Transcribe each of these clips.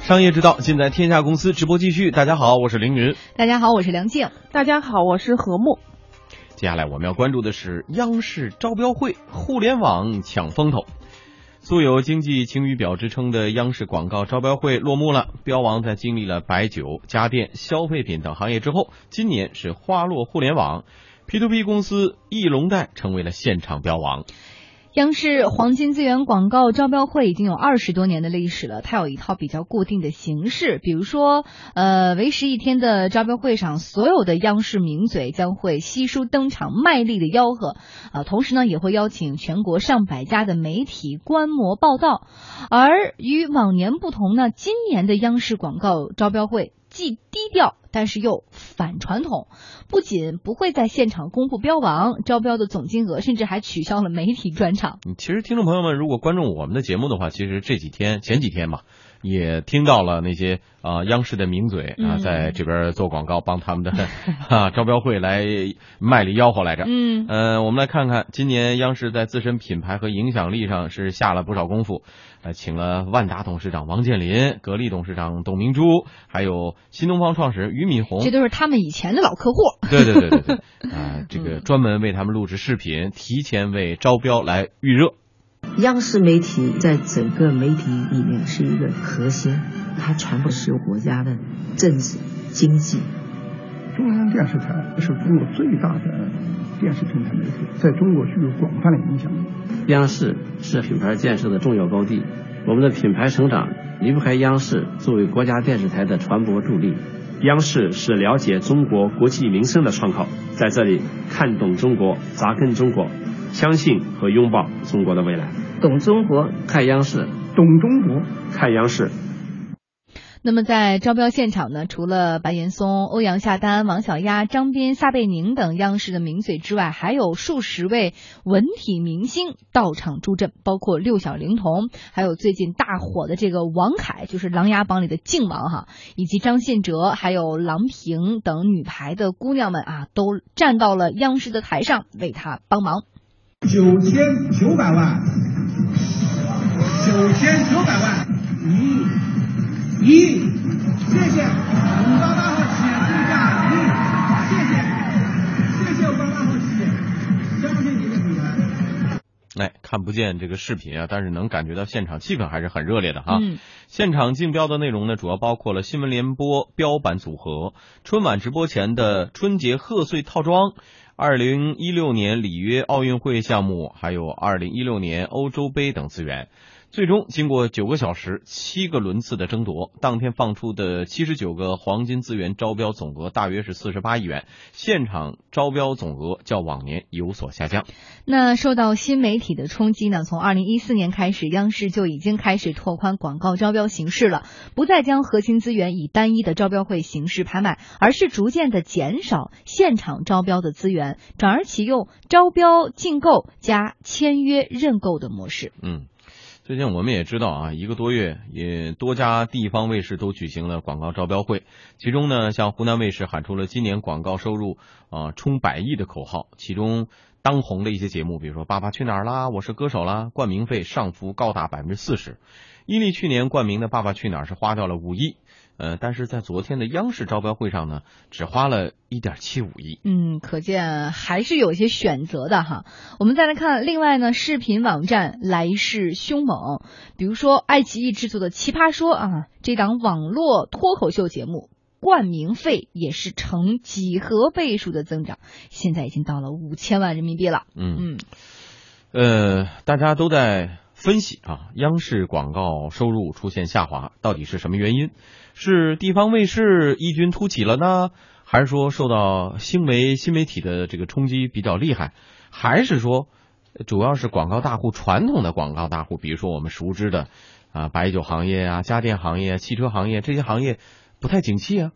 商业之道，尽在天下公司。直播继续。大家好，我是凌云。大家好，我是梁静。大家好，我是何木。接下来我们要关注的是央视招标会，互联网抢风头。素有“经济晴雨表”之称的央视广告招标会落幕了。标王在经历了白酒、家电、消费品等行业之后，今年是花落互联网，P to P 公司翼龙贷成为了现场标王。央视黄金资源广告招标会已经有二十多年的历史了，它有一套比较固定的形式，比如说，呃，为时一天的招标会上，所有的央视名嘴将会悉数登场，卖力的吆喝，啊，同时呢，也会邀请全国上百家的媒体观摩报道。而与往年不同呢，今年的央视广告招标会。既低调，但是又反传统，不仅不会在现场公布标王，招标的总金额，甚至还取消了媒体专场。其实，听众朋友们，如果关注我们的节目的话，其实这几天、前几天嘛。也听到了那些啊央视的名嘴啊在这边做广告，帮他们的 啊招标会来卖力吆喝来着。嗯，呃，我们来看看今年央视在自身品牌和影响力上是下了不少功夫，呃，请了万达董事长王健林、格力董事长董明珠，还有新东方创始人俞敏洪，这都是他们以前的老客户。对对对对对，啊，这个专门为他们录制视频，提前为招标来预热。央视媒体在整个媒体里面是一个核心，它传播是国家的政治经济。中央电视台是中国最大的电视平台媒体，在中国具有广泛的影响力。央视是品牌建设的重要高地，我们的品牌成长离不开央视作为国家电视台的传播助力。央视是了解中国国际民生的窗口，在这里看懂中国，扎根中国。相信和拥抱中国的未来，懂中国看央视，懂中国看央视。那么在招标现场呢，除了白岩松、欧阳夏丹、王小丫、张斌、撒贝宁等央视的名嘴之外，还有数十位文体明星到场助阵，包括六小龄童，还有最近大火的这个王凯，就是《琅琊榜》里的靖王哈，以及张信哲，还有郎平等女排的姑娘们啊，都站到了央视的台上为他帮忙。九千九百万，九千九百万，一，一，谢谢五八八号企业一，谢谢，谢谢五八八号企业，相信你的品牌。哎，看不见这个视频啊，但是能感觉到现场气氛还是很热烈的哈。现场竞标的内容呢，主要包括了新闻联播标版组合、春晚直播前的春节贺岁套装。二零一六年里约奥运会项目，还有二零一六年欧洲杯等资源。最终经过九个小时、七个轮次的争夺，当天放出的七十九个黄金资源招标总额大约是四十八亿元，现场招标总额较往年有所下降。那受到新媒体的冲击呢？从二零一四年开始，央视就已经开始拓宽广告招标形式了，不再将核心资源以单一的招标会形式拍卖，而是逐渐的减少现场招标的资源，转而启用招标竞购加签约认购的模式。嗯。最近我们也知道啊，一个多月也多家地方卫视都举行了广告招标会，其中呢，像湖南卫视喊出了今年广告收入啊冲百亿的口号，其中当红的一些节目，比如说《爸爸去哪儿啦》《我是歌手》啦，冠名费上浮高达百分之四十。伊利去年冠名的《爸爸去哪儿》是花掉了五亿。呃，但是在昨天的央视招标会上呢，只花了一点七五亿。嗯，可见还是有一些选择的哈。我们再来看，另外呢，视频网站来势凶猛，比如说爱奇艺制作的《奇葩说》啊，这档网络脱口秀节目，冠名费也是呈几何倍数的增长，现在已经到了五千万人民币了。嗯嗯，呃，大家都在分析啊，央视广告收入出现下滑，到底是什么原因？是地方卫视异军突起了呢，还是说受到新媒新媒体的这个冲击比较厉害，还是说主要是广告大户传统的广告大户，比如说我们熟知的啊白酒行业啊、家电行业、汽车行业这些行业不太景气啊？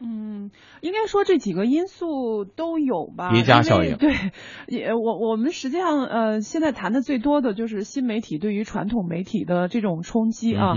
嗯，应该说这几个因素都有吧。叠加效应。对，也我我们实际上呃，现在谈的最多的就是新媒体对于传统媒体的这种冲击啊。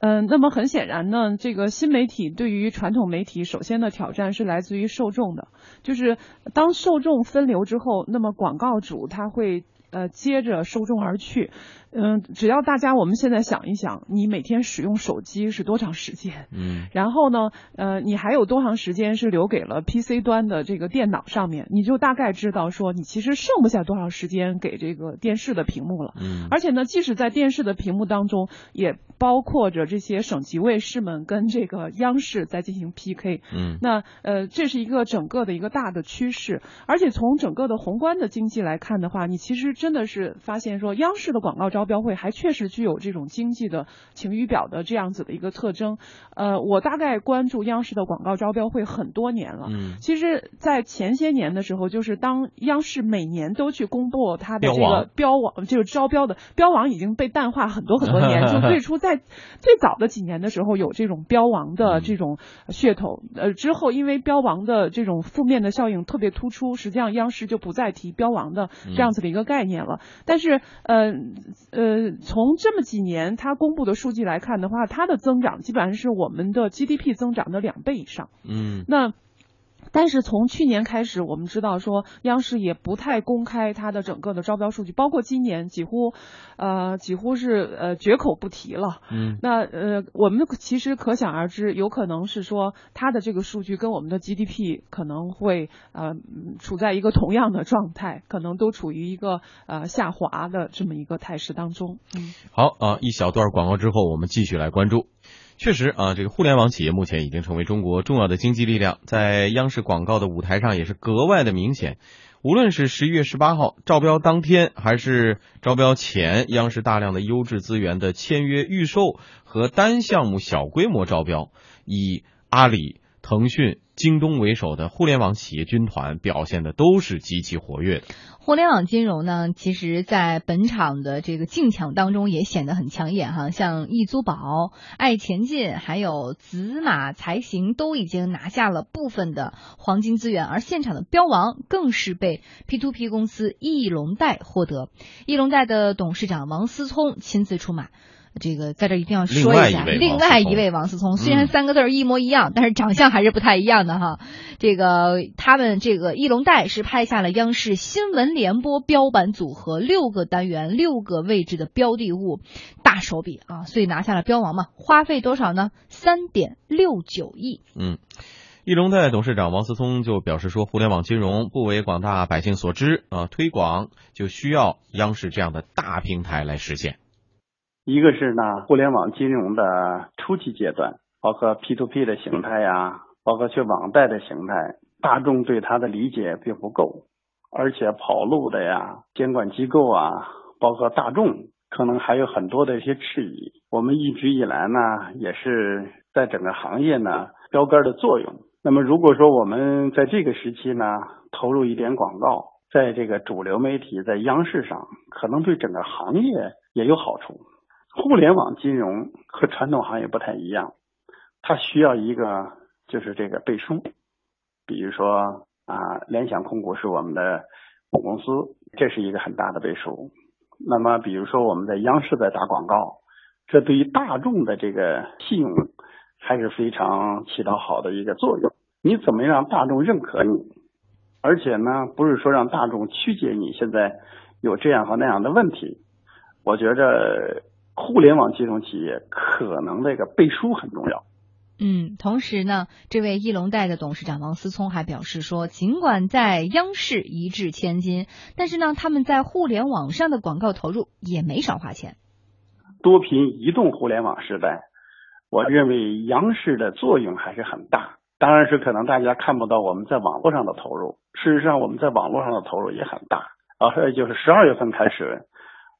嗯，那么很显然呢，这个新媒体对于传统媒体首先的挑战是来自于受众的，就是当受众分流之后，那么广告主他会呃接着受众而去。嗯，只要大家我们现在想一想，你每天使用手机是多长时间？嗯，然后呢，呃，你还有多长时间是留给了 PC 端的这个电脑上面？你就大概知道说，你其实剩不下多少时间给这个电视的屏幕了。嗯，而且呢，即使在电视的屏幕当中，也包括着这些省级卫视们跟这个央视在进行 PK。嗯，那呃，这是一个整个的一个大的趋势。而且从整个的宏观的经济来看的话，你其实真的是发现说，央视的广告招。标会还确实具有这种经济的晴雨表的这样子的一个特征。呃，我大概关注央视的广告招标会很多年了。嗯，其实，在前些年的时候，就是当央视每年都去公布它的这个标网，就是招标的标王已经被淡化很多很多年。就 最初在最早的几年的时候，有这种标王的这种噱头。呃，之后因为标王的这种负面的效应特别突出，实际上央视就不再提标王的这样子的一个概念了。但是，呃。呃，从这么几年它公布的数据来看的话，它的增长基本上是我们的 GDP 增长的两倍以上。嗯，那。但是从去年开始，我们知道说央视也不太公开它的整个的招标数据，包括今年几乎，呃，几乎是呃绝口不提了。嗯，那呃，我们其实可想而知，有可能是说它的这个数据跟我们的 GDP 可能会呃处在一个同样的状态，可能都处于一个呃下滑的这么一个态势当中。嗯，好啊，一小段广告之后，我们继续来关注。确实啊，这个互联网企业目前已经成为中国重要的经济力量，在央视广告的舞台上也是格外的明显。无论是十一月十八号招标当天，还是招标前，央视大量的优质资源的签约预售和单项目小规模招标，以阿里、腾讯。京东为首的互联网企业军团表现的都是极其活跃的。互联网金融呢，其实，在本场的这个竞抢当中也显得很抢眼哈。像易租宝、爱前进，还有紫马财行，都已经拿下了部分的黄金资源，而现场的标王更是被 P to P 公司易龙贷获得。易龙贷的董事长王思聪亲自出马。这个在这一定要说一下，另外一位王思聪，虽然三个字一模一样，但是长相还是不太一样的哈。这个他们这个翼龙贷是拍下了央视新闻联播标版组合六个单元六个位置的标的物，大手笔啊，所以拿下了标王嘛。花费多少呢？三点六九亿。嗯，翼龙贷董事长王思聪就表示说，互联网金融不为广大百姓所知啊，推广就需要央视这样的大平台来实现。一个是呢，互联网金融的初期阶段，包括 P to P 的形态呀，包括去网贷的形态，大众对它的理解并不够，而且跑路的呀，监管机构啊，包括大众，可能还有很多的一些质疑。我们一直以来呢，也是在整个行业呢标杆的作用。那么如果说我们在这个时期呢，投入一点广告，在这个主流媒体，在央视上，可能对整个行业也有好处。互联网金融和传统行业不太一样，它需要一个就是这个背书，比如说啊，联想控股是我们的母公司，这是一个很大的背书。那么，比如说我们在央视在打广告，这对于大众的这个信用还是非常起到好的一个作用。你怎么让大众认可你？而且呢，不是说让大众曲解你现在有这样和那样的问题。我觉着。互联网金融企业可能这个背书很重要。嗯，同时呢，这位翼龙贷的董事长王思聪还表示说，尽管在央视一掷千金，但是呢，他们在互联网上的广告投入也没少花钱。多屏移动互联网时代，我认为央视的作用还是很大。当然是可能大家看不到我们在网络上的投入，事实上我们在网络上的投入也很大。啊，就是十二月份开始。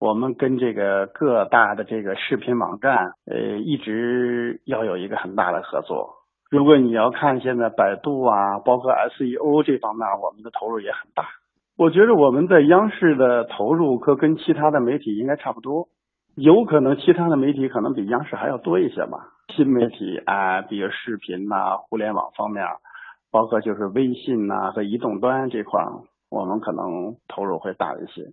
我们跟这个各大的这个视频网站，呃，一直要有一个很大的合作。如果你要看现在百度啊，包括 SEO 这方面，我们的投入也很大。我觉得我们在央视的投入和跟其他的媒体应该差不多，有可能其他的媒体可能比央视还要多一些吧。新媒体啊，比如视频呐、互联网方面，包括就是微信呐和移动端这块，我们可能投入会大一些。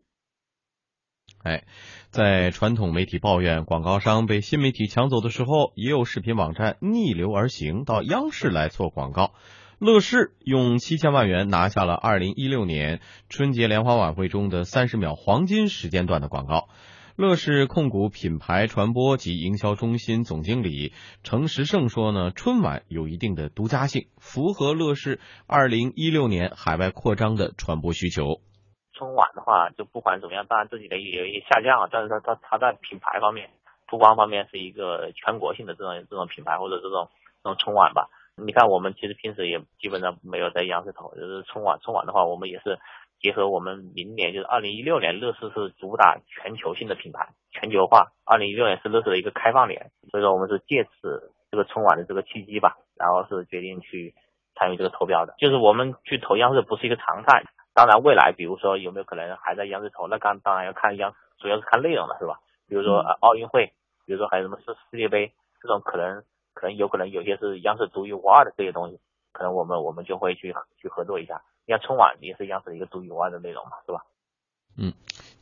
哎，在传统媒体抱怨广告商被新媒体抢走的时候，也有视频网站逆流而行，到央视来做广告。乐视用七千万元拿下了二零一六年春节联欢晚会中的三十秒黄金时间段的广告。乐视控股品牌传播及营销中心总经理程时胜说呢，春晚有一定的独家性，符合乐视二零一六年海外扩张的传播需求。春晚的话，就不管怎么样，当然自己的也有一些下降，但是它它它在品牌方面、曝光方面是一个全国性的这种这种品牌或者这种这种春晚吧。你看，我们其实平时也基本上没有在央视投，就是春晚。春晚的话，我们也是结合我们明年就是二零一六年，乐视是主打全球性的品牌，全球化。二零一六年是乐视的一个开放年，所以说我们是借此这个春晚的这个契机吧，然后是决定去参与这个投标的。就是我们去投央视不是一个常态，当然未来比如说有没有可能还在央视投，那刚当然要看央，主要是看内容了，是吧？比如说奥运会，比如说还有什么世世界杯这种可能。可能有可能有些是央视独一无二的这些东西，可能我们我们就会去去合作一下。你像春晚也是央视的一个独一无二的内容嘛，是吧？嗯，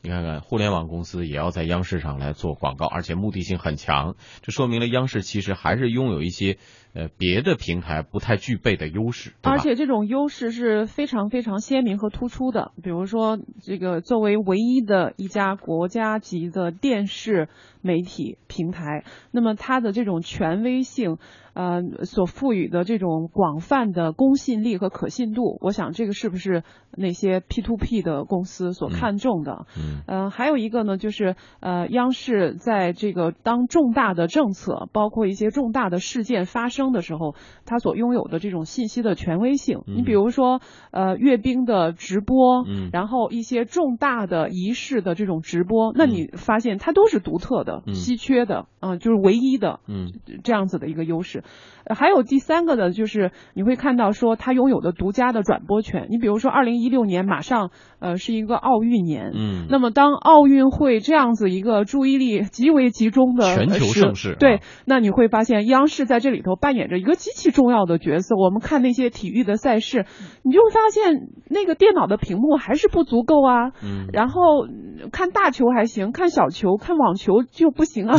你看看互联网公司也要在央视上来做广告，而且目的性很强，这说明了央视其实还是拥有一些呃别的平台不太具备的优势，而且这种优势是非常非常鲜明和突出的。比如说，这个作为唯一的一家国家级的电视媒体平台，那么它的这种权威性。呃，所赋予的这种广泛的公信力和可信度，我想这个是不是那些 P to P 的公司所看重的？嗯，呃，还有一个呢，就是呃，央视在这个当重大的政策，包括一些重大的事件发生的时候，他所拥有的这种信息的权威性。你比如说，呃，阅兵的直播，嗯，然后一些重大的仪式的这种直播，那你发现它都是独特的、稀缺的，嗯，就是唯一的，嗯，这样子的一个优势。还有第三个呢，就是你会看到说它拥有的独家的转播权。你比如说，二零一六年马上呃是一个奥运年，嗯，那么当奥运会这样子一个注意力极为集中的全球盛世，对，那你会发现央视在这里头扮演着一个极其重要的角色。我们看那些体育的赛事，你就会发现那个电脑的屏幕还是不足够啊，嗯，然后看大球还行，看小球、看网球就不行啊。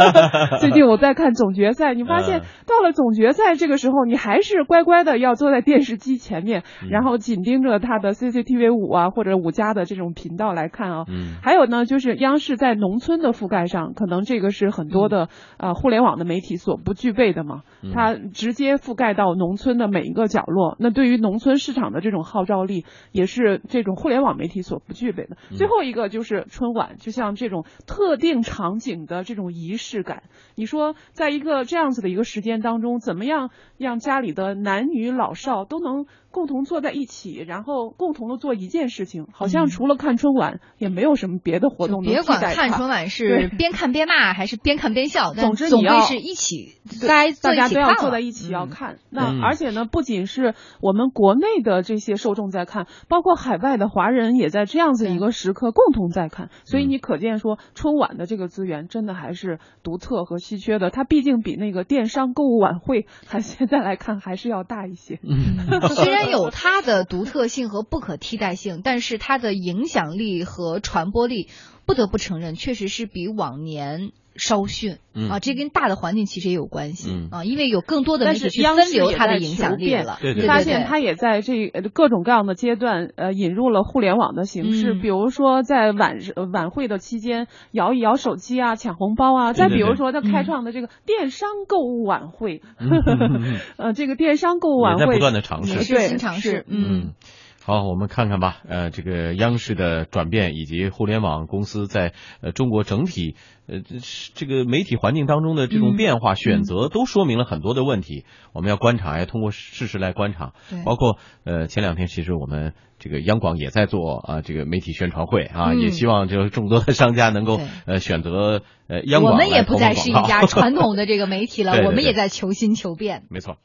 最近我在看总决赛，你发现到了总。决赛这个时候，你还是乖乖的要坐在电视机前面，然后紧盯着它的 CCTV 五啊或者五加的这种频道来看啊。嗯。还有呢，就是央视在农村的覆盖上，可能这个是很多的呃互联网的媒体所不具备的嘛。它直接覆盖到农村的每一个角落，那对于农村市场的这种号召力，也是这种互联网媒体所不具备的。最后一个就是春晚，就像这种特定场景的这种仪式感，你说在一个这样子的一个时间当中。怎么样让家里的男女老少都能？共同坐在一起，然后共同的做一件事情，好像除了看春晚，也没有什么别的活动别管看春晚 是边看边骂还是边看边笑，总之你要是一起，该大家都要坐在一起要看。那而且呢，不仅是我们国内的这些受众在看，包括海外的华人也在这样子一个时刻共同在看。所以你可见说，春晚的这个资源真的还是独特和稀缺的。它毕竟比那个电商购物晚会，还现在来看还是要大一些。虽然。有它的独特性和不可替代性，但是它的影响力和传播力，不得不承认，确实是比往年稍逊啊。这跟大的环境其实也有关系啊，因为有更多的媒体去分流它的影响力了。对发现它也在这各种各样的阶段，呃，引入了互联网的形式。比如说在晚晚会的期间，摇一摇手机啊，抢红包啊。再比如说，它开创的这个电商购物晚会，呃，这个电商购物晚会不断的尝试，对，新尝试，嗯。好，我们看看吧。呃，这个央视的转变以及互联网公司在呃中国整体呃这个媒体环境当中的这种变化选择，都说明了很多的问题。我们要观察，要通过事实来观察。包括呃前两天，其实我们这个央广也在做啊这个媒体宣传会啊，也希望就是众多的商家能够呃选择呃央广。我们也不再是一家传统的这个媒体了，我们也在求新求变。没错。